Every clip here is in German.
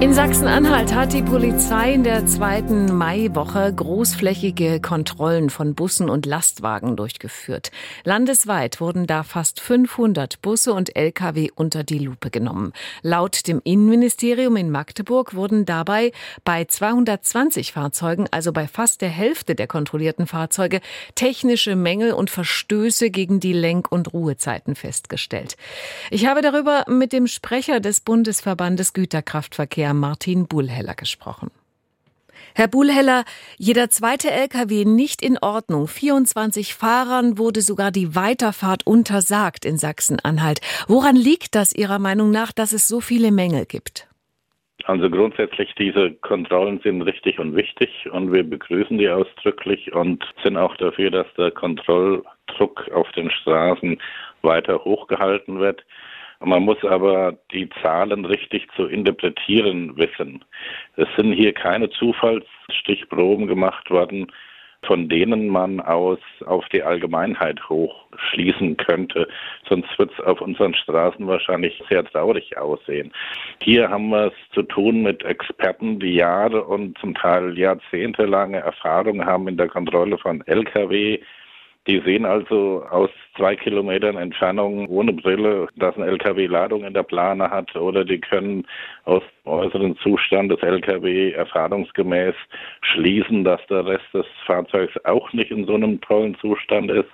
In Sachsen-Anhalt hat die Polizei in der zweiten Maiwoche großflächige Kontrollen von Bussen und Lastwagen durchgeführt. Landesweit wurden da fast 500 Busse und Lkw unter die Lupe genommen. Laut dem Innenministerium in Magdeburg wurden dabei bei 220 Fahrzeugen, also bei fast der Hälfte der kontrollierten Fahrzeuge, technische Mängel und Verstöße gegen die Lenk- und Ruhezeiten festgestellt. Ich habe darüber mit dem Sprecher des Bundesverbandes Güterkraftverkehr Martin Bullheller gesprochen. Herr Bullheller, jeder zweite Lkw nicht in Ordnung. 24 Fahrern wurde sogar die Weiterfahrt untersagt in Sachsen-Anhalt. Woran liegt das Ihrer Meinung nach, dass es so viele Mängel gibt? Also grundsätzlich, diese Kontrollen sind richtig und wichtig und wir begrüßen die ausdrücklich und sind auch dafür, dass der Kontrolldruck auf den Straßen weiter hochgehalten wird. Man muss aber die Zahlen richtig zu interpretieren wissen. Es sind hier keine Zufallsstichproben gemacht worden, von denen man aus auf die Allgemeinheit hochschließen könnte. Sonst wird es auf unseren Straßen wahrscheinlich sehr traurig aussehen. Hier haben wir es zu tun mit Experten, die Jahre und zum Teil jahrzehntelange Erfahrung haben in der Kontrolle von Lkw, die sehen also aus zwei Kilometern Entfernung ohne Brille, dass ein LKW Ladung in der Plane hat oder die können aus dem äußeren Zustand des LKW erfahrungsgemäß schließen, dass der Rest des Fahrzeugs auch nicht in so einem tollen Zustand ist.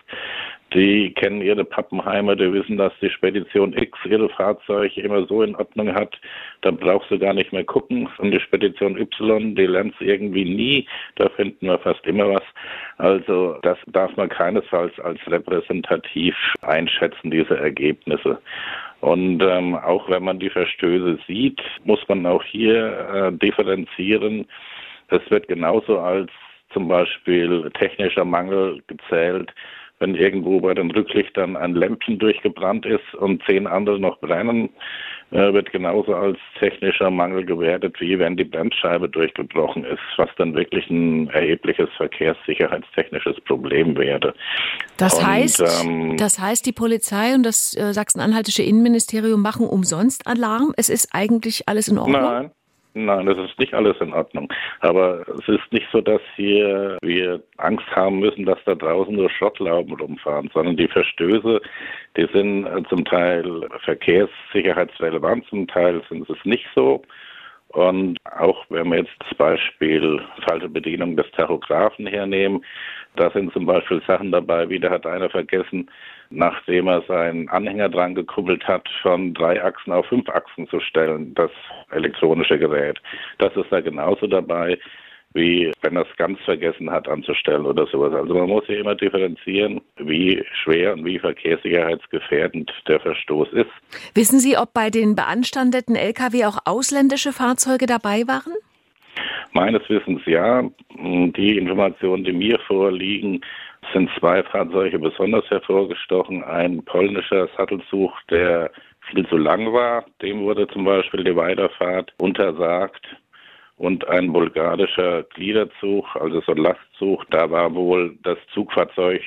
Die kennen ihre Pappenheimer, die wissen, dass die Spedition X ihre Fahrzeuge immer so in Ordnung hat, da brauchst du gar nicht mehr gucken. Und die Spedition Y, die lernt irgendwie nie, da finden wir fast immer was. Also das darf man keinesfalls als repräsentativ einschätzen, diese Ergebnisse. Und ähm, auch wenn man die Verstöße sieht, muss man auch hier äh, differenzieren. Es wird genauso als zum Beispiel technischer Mangel gezählt, wenn irgendwo bei den Rücklichtern ein Lämpchen durchgebrannt ist und zehn andere noch brennen, äh, wird genauso als technischer Mangel gewertet, wie wenn die Bremsscheibe durchgebrochen ist, was dann wirklich ein erhebliches verkehrssicherheitstechnisches Problem wäre. Das und, heißt, ähm, das heißt, die Polizei und das äh, sachsen-anhaltische Innenministerium machen umsonst Alarm. Es ist eigentlich alles in Ordnung. Nein. Nein, das ist nicht alles in Ordnung. Aber es ist nicht so, dass hier wir Angst haben müssen, dass da draußen nur Schrottlauben rumfahren, sondern die Verstöße, die sind äh, zum Teil verkehrssicherheitsrelevant, zum Teil sind es nicht so. Und auch wenn wir jetzt das Beispiel falsche Bedienung des Tachografen hernehmen, da sind zum Beispiel Sachen dabei, wie da hat einer vergessen, nachdem er seinen Anhänger dran gekuppelt hat, von drei Achsen auf fünf Achsen zu stellen, das elektronische Gerät. Das ist da genauso dabei, wie wenn er es ganz vergessen hat anzustellen oder sowas. Also man muss hier immer differenzieren, wie schwer und wie verkehrssicherheitsgefährdend der Verstoß ist. Wissen Sie, ob bei den beanstandeten Lkw auch ausländische Fahrzeuge dabei waren? Meines Wissens ja. Die Informationen, die mir vorliegen, sind zwei Fahrzeuge besonders hervorgestochen. Ein polnischer Sattelzug, der viel zu lang war, dem wurde zum Beispiel die Weiterfahrt untersagt. Und ein bulgarischer Gliederzug, also so ein Lastzug, da war wohl das Zugfahrzeug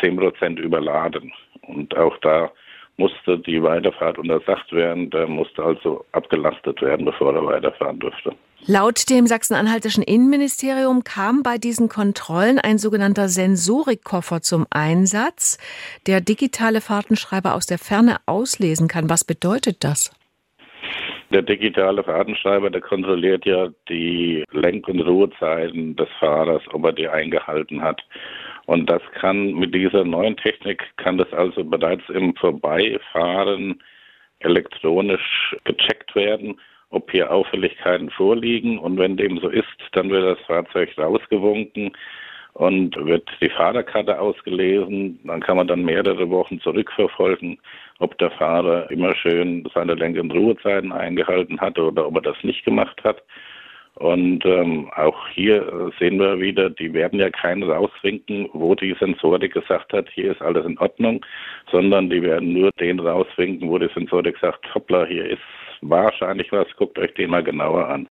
zehn Prozent überladen. Und auch da musste die Weiterfahrt untersagt werden. Der musste also abgelastet werden, bevor er weiterfahren durfte. Laut dem sachsen-anhaltischen Innenministerium kam bei diesen Kontrollen ein sogenannter Sensorikkoffer zum Einsatz, der digitale Fahrtenschreiber aus der Ferne auslesen kann. Was bedeutet das? Der digitale Fahrtenschreiber, der kontrolliert ja die Lenk- und Ruhezeiten des Fahrers, ob er die eingehalten hat. Und das kann mit dieser neuen Technik, kann das also bereits im Vorbeifahren elektronisch gecheckt werden, ob hier Auffälligkeiten vorliegen. Und wenn dem so ist, dann wird das Fahrzeug rausgewunken und wird die Fahrerkarte ausgelesen. Dann kann man dann mehrere Wochen zurückverfolgen, ob der Fahrer immer schön seine Lenk- und Ruhezeiten eingehalten hat oder ob er das nicht gemacht hat. Und ähm, auch hier sehen wir wieder, die werden ja keinen rauswinken, wo die Sensorik gesagt hat, hier ist alles in Ordnung, sondern die werden nur den rauswinken, wo die Sensorik sagt, hoppla, hier ist wahrscheinlich was, guckt euch den mal genauer an.